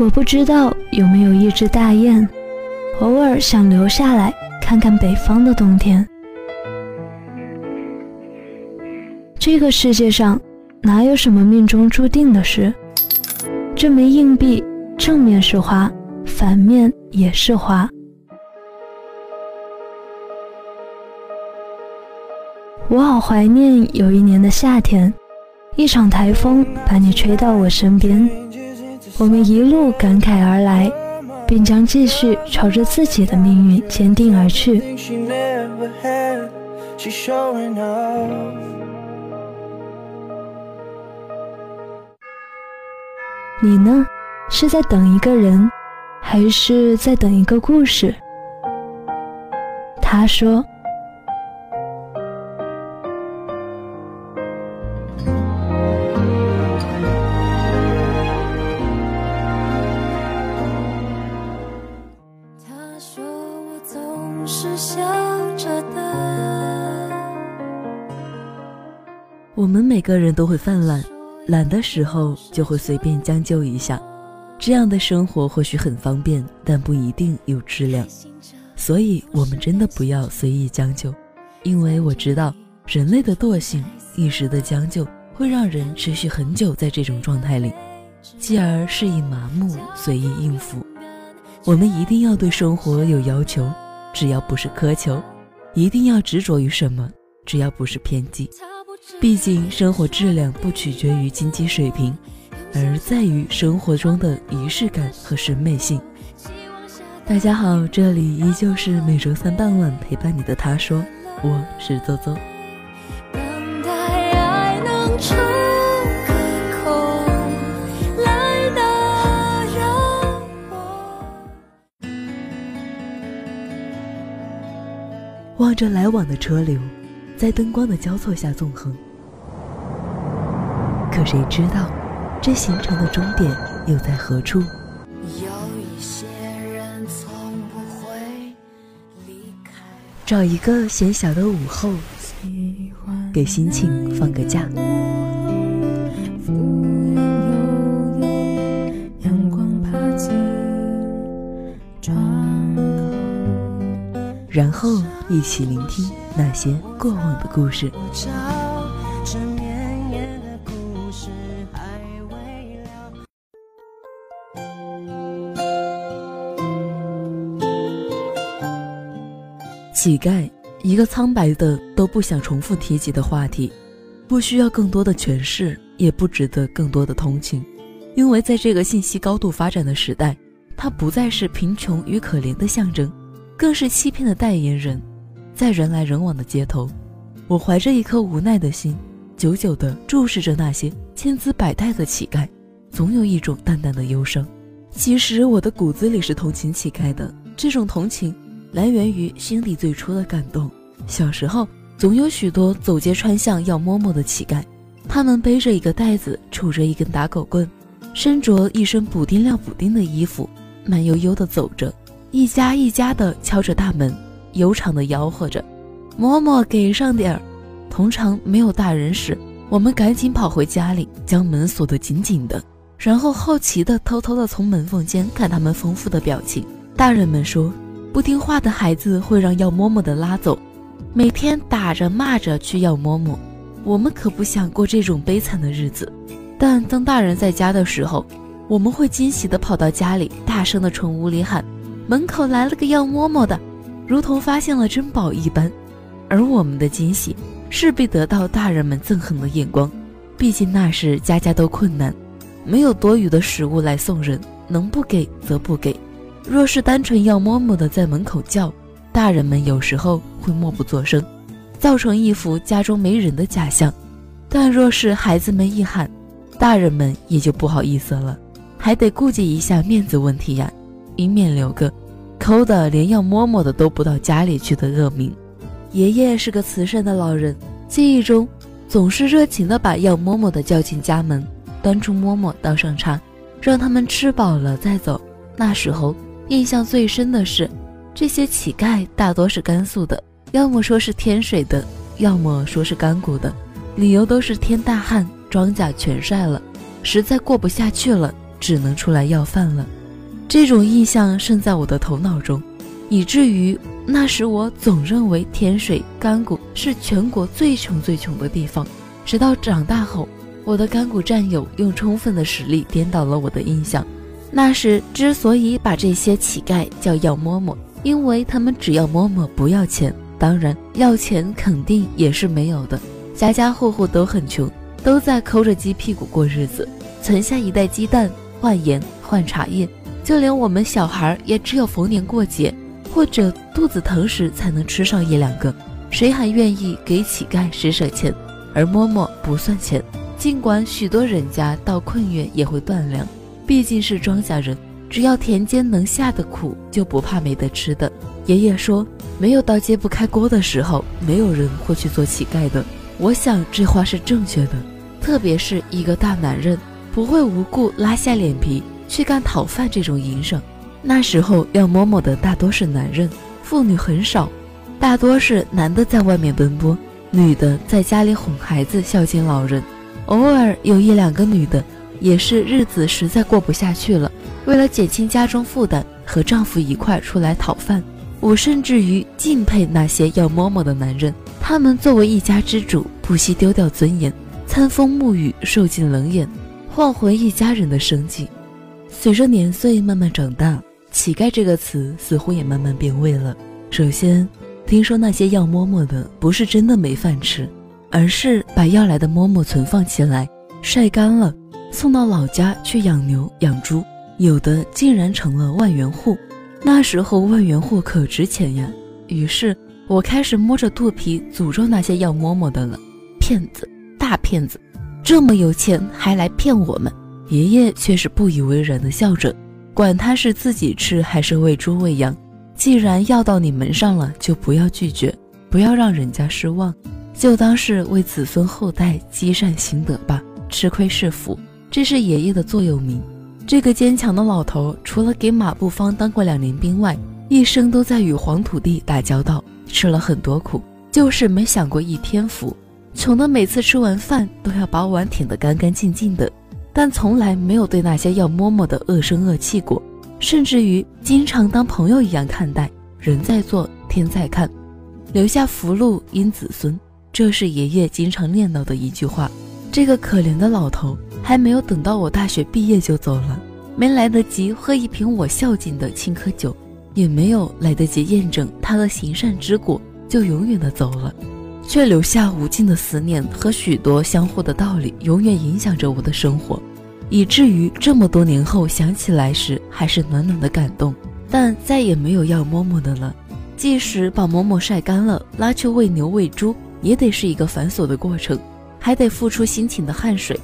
我不知道有没有一只大雁，偶尔想留下来看看北方的冬天。这个世界上哪有什么命中注定的事？这枚硬币正面是花，反面也是花。我好怀念有一年的夏天，一场台风把你吹到我身边。我们一路感慨而来，并将继续朝着自己的命运坚定而去。你呢？是在等一个人，还是在等一个故事？他说。我们每个人都会犯懒，懒的时候就会随便将就一下，这样的生活或许很方便，但不一定有质量。所以，我们真的不要随意将就，因为我知道人类的惰性，一时的将就会让人持续很久在这种状态里，继而适应麻木，随意应付。我们一定要对生活有要求，只要不是苛求；一定要执着于什么，只要不是偏激。毕竟，生活质量不取决于经济水平，而在于生活中的仪式感和审美性。大家好，这里依旧是每周三傍晚陪伴你的他说，我是周周。望着来往的车流。在灯光的交错下纵横，可谁知道，这行程的终点又在何处？找一个闲暇的午后，给心情放个假。然后一起聆听那些过往的故事。乞丐，一个苍白的都不想重复提及的话题，不需要更多的诠释，也不值得更多的同情，因为在这个信息高度发展的时代，它不再是贫穷与可怜的象征。更是欺骗的代言人，在人来人往的街头，我怀着一颗无奈的心，久久地注视着那些千姿百态的乞丐，总有一种淡淡的忧伤。其实我的骨子里是同情乞丐的，这种同情来源于心里最初的感动。小时候，总有许多走街串巷要馍馍的乞丐，他们背着一个袋子，杵着一根打狗棍，身着一身补丁料补丁的衣服，慢悠悠地走着。一家一家的敲着大门，悠长的吆喝着：“嬷嬷给上点儿。”通常没有大人时，我们赶紧跑回家里，将门锁得紧紧的，然后好奇的偷偷的从门缝间看他们丰富的表情。大人们说，不听话的孩子会让要嬷嬷的拉走，每天打着骂着去要嬷嬷。我们可不想过这种悲惨的日子，但当大人在家的时候，我们会惊喜的跑到家里，大声的冲屋里喊。门口来了个要嬷嬷的，如同发现了珍宝一般，而我们的惊喜势必得到大人们憎恨的眼光。毕竟那时家家都困难，没有多余的食物来送人，能不给则不给。若是单纯要摸摸的在门口叫，大人们有时候会默不作声，造成一副家中没人的假象。但若是孩子们一喊，大人们也就不好意思了，还得顾及一下面子问题呀，以免留个。抠的连要摸摸的都不到家里去的恶名。爷爷是个慈善的老人，记忆中总是热情的把要摸摸的叫进家门，端出馍馍，倒上茶，让他们吃饱了再走。那时候印象最深的是，这些乞丐大多是甘肃的，要么说是天水的，要么说是甘谷的，理由都是天大旱，庄稼全晒了，实在过不下去了，只能出来要饭了。这种印象渗在我的头脑中，以至于那时我总认为天水干谷是全国最穷最穷的地方。直到长大后，我的干谷战友用充分的实力颠倒了我的印象。那时之所以把这些乞丐叫要馍馍，因为他们只要馍馍不要钱，当然要钱肯定也是没有的。家家户户都很穷，都在抠着鸡屁股过日子，存下一袋鸡蛋换盐换茶叶。就连我们小孩也只有逢年过节或者肚子疼时才能吃上一两个，谁还愿意给乞丐施舍钱？而馍馍不算钱，尽管许多人家到困月也会断粮，毕竟是庄稼人，只要田间能下的苦，就不怕没得吃的。爷爷说，没有到揭不开锅的时候，没有人会去做乞丐的。我想这话是正确的，特别是一个大男人，不会无故拉下脸皮。去干讨饭这种营生，那时候要摸摸的大多是男人，妇女很少，大多是男的在外面奔波，女的在家里哄孩子孝敬老人，偶尔有一两个女的，也是日子实在过不下去了，为了减轻家中负担，和丈夫一块出来讨饭。我甚至于敬佩那些要摸摸的男人，他们作为一家之主，不惜丢掉尊严，餐风沐雨，受尽冷眼，换回一家人的生计。随着年岁慢慢长大，乞丐这个词似乎也慢慢变味了。首先，听说那些要馍馍的不是真的没饭吃，而是把要来的馍馍存放起来，晒干了，送到老家去养牛养猪。有的竟然成了万元户。那时候万元户可值钱呀。于是我开始摸着肚皮诅咒那些要馍馍的了。骗子，大骗子，这么有钱还来骗我们！爷爷却是不以为然的笑着，管他是自己吃还是喂猪喂羊，既然要到你门上了，就不要拒绝，不要让人家失望，就当是为子孙后代积善行德吧。吃亏是福，这是爷爷的座右铭。这个坚强的老头，除了给马步芳当过两年兵外，一生都在与黄土地打交道，吃了很多苦，就是没享过一天福，穷的每次吃完饭都要把碗舔得干干净净的。但从来没有对那些要摸摸的恶声恶气过，甚至于经常当朋友一样看待。人在做，天在看，留下福禄因子孙，这是爷爷经常念叨的一句话。这个可怜的老头还没有等到我大学毕业就走了，没来得及喝一瓶我孝敬的青稞酒，也没有来得及验证他的行善之果，就永远的走了。却留下无尽的思念和许多相互的道理，永远影响着我的生活，以至于这么多年后想起来时，还是暖暖的感动。但再也没有要馍馍的了。即使把馍馍晒干了，拉去喂牛喂猪，也得是一个繁琐的过程，还得付出辛勤的汗水。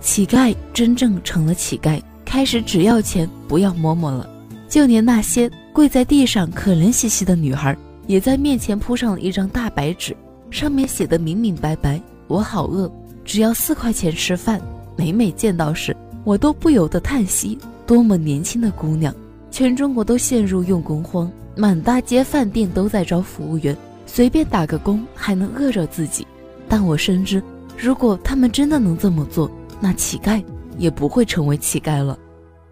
乞丐真正成了乞丐，开始只要钱不要馍馍了。就连那些跪在地上可怜兮兮的女孩，也在面前铺上了一张大白纸。上面写的明明白白，我好饿，只要四块钱吃饭。每每见到时，我都不由得叹息：多么年轻的姑娘！全中国都陷入用工荒，满大街饭店都在招服务员，随便打个工还能饿着自己。但我深知，如果他们真的能这么做，那乞丐也不会成为乞丐了。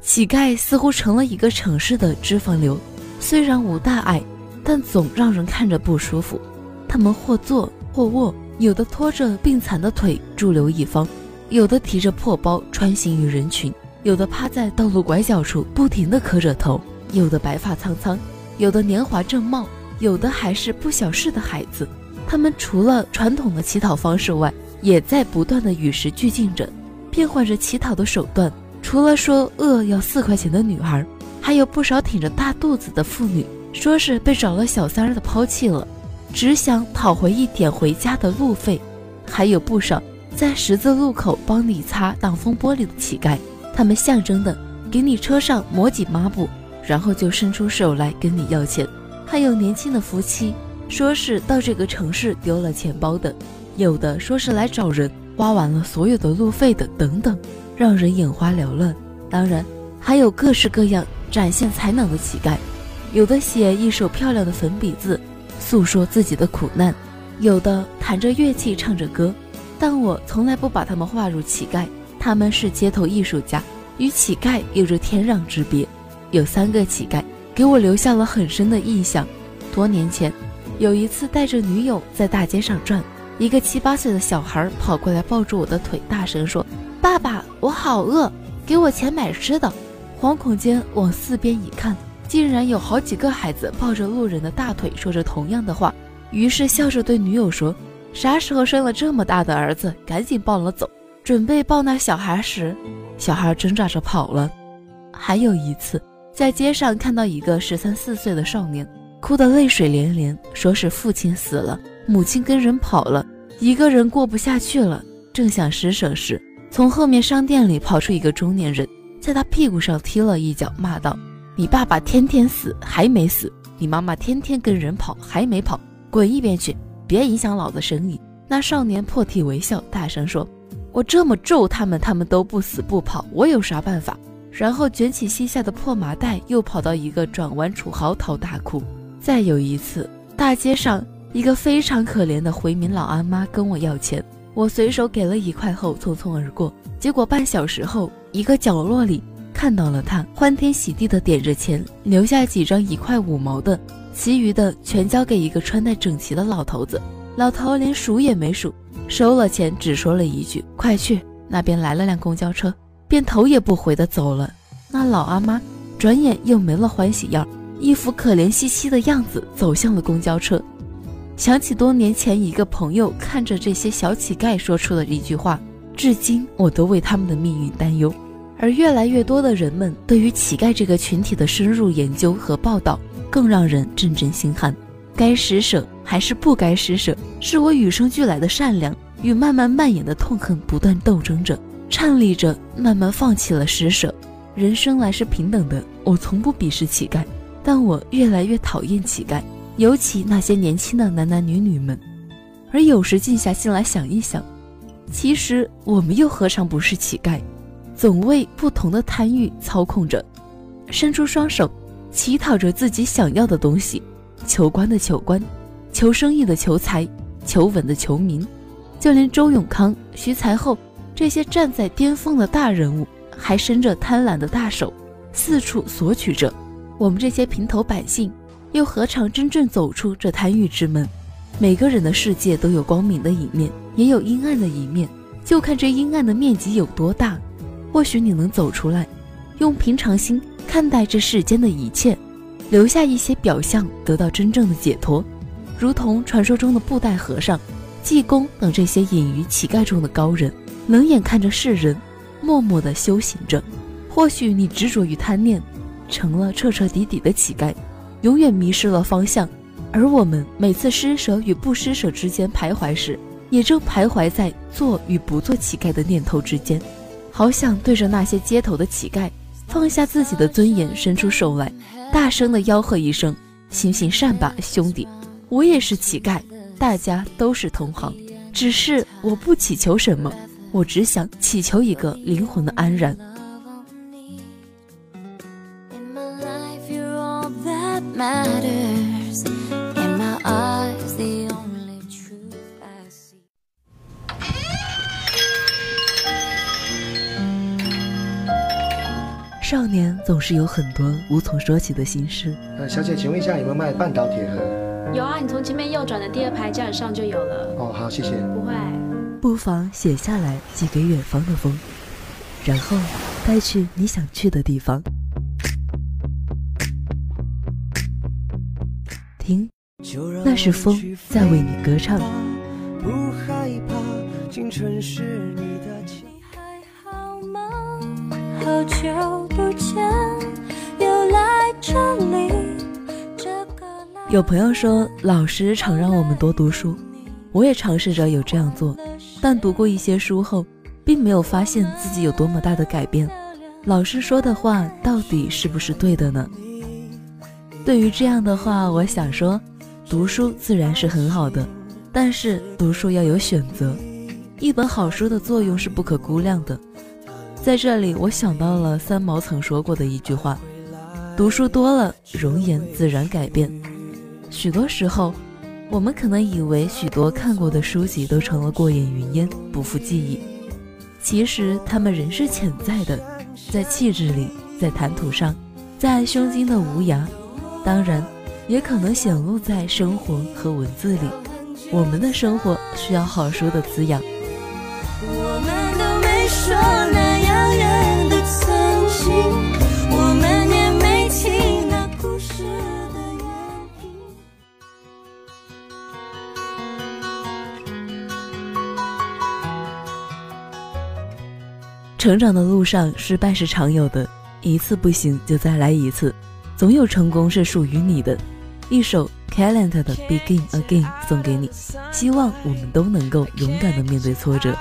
乞丐似乎成了一个城市的脂肪瘤，虽然无大碍，但总让人看着不舒服。他们或坐或卧，有的拖着病残的腿驻留一方，有的提着破包穿行于人群，有的趴在道路拐角处不停地磕着头，有的白发苍苍，有的年华正茂，有的还是不小事的孩子。他们除了传统的乞讨方式外，也在不断的与时俱进着，变换着乞讨的手段。除了说饿要四块钱的女孩，还有不少挺着大肚子的妇女，说是被找了小三儿的抛弃了。只想讨回一点回家的路费，还有不少在十字路口帮你擦挡风玻璃的乞丐，他们象征的给你车上抹几抹布，然后就伸出手来跟你要钱。还有年轻的夫妻，说是到这个城市丢了钱包的，有的说是来找人，花完了所有的路费的，等等，让人眼花缭乱。当然，还有各式各样展现才能的乞丐，有的写一手漂亮的粉笔字。诉说自己的苦难，有的弹着乐器唱着歌，但我从来不把他们划入乞丐。他们是街头艺术家，与乞丐有着天壤之别。有三个乞丐给我留下了很深的印象。多年前，有一次带着女友在大街上转，一个七八岁的小孩跑过来抱住我的腿，大声说：“爸爸，我好饿，给我钱买吃的。”惶恐间往四边一看，竟然有好几个孩子抱着路人的大腿，说着同样的话。于是笑着对女友说：“啥时候生了这么大的儿子？赶紧抱了走。”准备抱那小孩时，小孩挣扎着跑了。还有一次。在街上看到一个十三四岁的少年，哭得泪水连连，说是父亲死了，母亲跟人跑了，一个人过不下去了，正想施舍时，从后面商店里跑出一个中年人，在他屁股上踢了一脚，骂道：“你爸爸天天死还没死，你妈妈天天跟人跑还没跑，滚一边去，别影响老子生意。”那少年破涕为笑，大声说：“我这么咒他们，他们都不死不跑，我有啥办法？”然后卷起膝下的破麻袋，又跑到一个转弯处嚎啕大哭。再有一次，大街上一个非常可怜的回民老阿妈跟我要钱，我随手给了一块后匆匆而过。结果半小时后，一个角落里看到了他，欢天喜地的点着钱，留下几张一块五毛的，其余的全交给一个穿戴整齐的老头子。老头连数也没数，收了钱只说了一句：“快去，那边来了辆公交车。”便头也不回的走了。那老阿妈转眼又没了欢喜样，一副可怜兮兮的样子，走向了公交车。想起多年前一个朋友看着这些小乞丐说出的一句话，至今我都为他们的命运担忧。而越来越多的人们对于乞丐这个群体的深入研究和报道，更让人阵阵心寒。该施舍还是不该施舍，是我与生俱来的善良与慢慢蔓延的痛恨不断斗争着。颤栗着，慢慢放弃了施舍。人生来是平等的，我从不鄙视乞丐，但我越来越讨厌乞丐，尤其那些年轻的男男女女们。而有时静下心来想一想，其实我们又何尝不是乞丐，总为不同的贪欲操控着，伸出双手，乞讨着自己想要的东西：求官的求官，求生意的求财，求稳的求名。就连周永康、徐才厚。这些站在巅峰的大人物，还伸着贪婪的大手，四处索取着。我们这些平头百姓，又何尝真正走出这贪欲之门？每个人的世界都有光明的一面，也有阴暗的一面，就看这阴暗的面积有多大。或许你能走出来，用平常心看待这世间的一切，留下一些表象，得到真正的解脱。如同传说中的布袋和尚、济公等这些隐于乞丐中的高人。冷眼看着世人，默默地修行着。或许你执着于贪念，成了彻彻底底的乞丐，永远迷失了方向。而我们每次施舍与不施舍之间徘徊时，也正徘徊在做与不做乞丐的念头之间。好想对着那些街头的乞丐，放下自己的尊严，伸出手来，大声的吆喝一声：“行行善吧，兄弟！我也是乞丐，大家都是同行。只是我不祈求什么。”我只想祈求一个灵魂的安然。是有很多无从说起的心事。呃，小姐，请问一下有没有卖半岛铁盒？有啊，你从前面右转的第二排架子上就有了。哦，好，谢谢。不会。不妨写下来，寄给远方的风，然后带去你想去的地方。听，那是风在为你歌唱。好久不见，又来这里有朋友说，老师常让我们多读书。我也尝试着有这样做，但读过一些书后，并没有发现自己有多么大的改变。老师说的话到底是不是对的呢？对于这样的话，我想说，读书自然是很好的，但是读书要有选择。一本好书的作用是不可估量的。在这里，我想到了三毛曾说过的一句话：“读书多了，容颜自然改变。”许多时候。我们可能以为许多看过的书籍都成了过眼云烟，不复记忆。其实他们仍是潜在的，在气质里，在谈吐上，在胸襟的无涯，当然，也可能显露在生活和文字里。我们的生活需要好书的滋养。我们都没说成长的路上，失败是常有的，一次不行就再来一次，总有成功是属于你的。一首。Talent 的 Begin Again 送给你，希望我们都能够勇敢的面对挫折。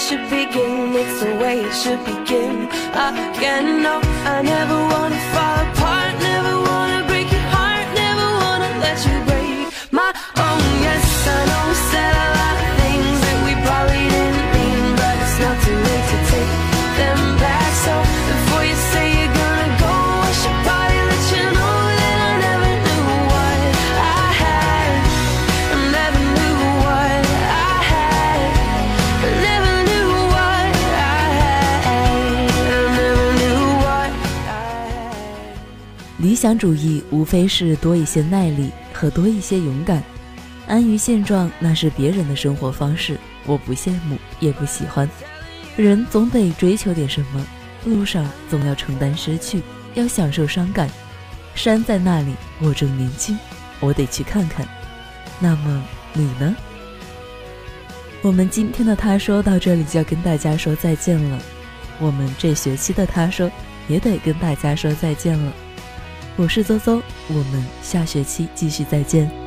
Should begin it's the way it should begin. again. No, I never wanna fall apart, 理想主义无非是多一些耐力和多一些勇敢，安于现状那是别人的生活方式，我不羡慕也不喜欢。人总得追求点什么，路上总要承担失去，要享受伤感。山在那里，我正年轻，我得去看看。那么你呢？我们今天的他说到这里就要跟大家说再见了，我们这学期的他说也得跟大家说再见了。我是邹邹，我们下学期继续再见。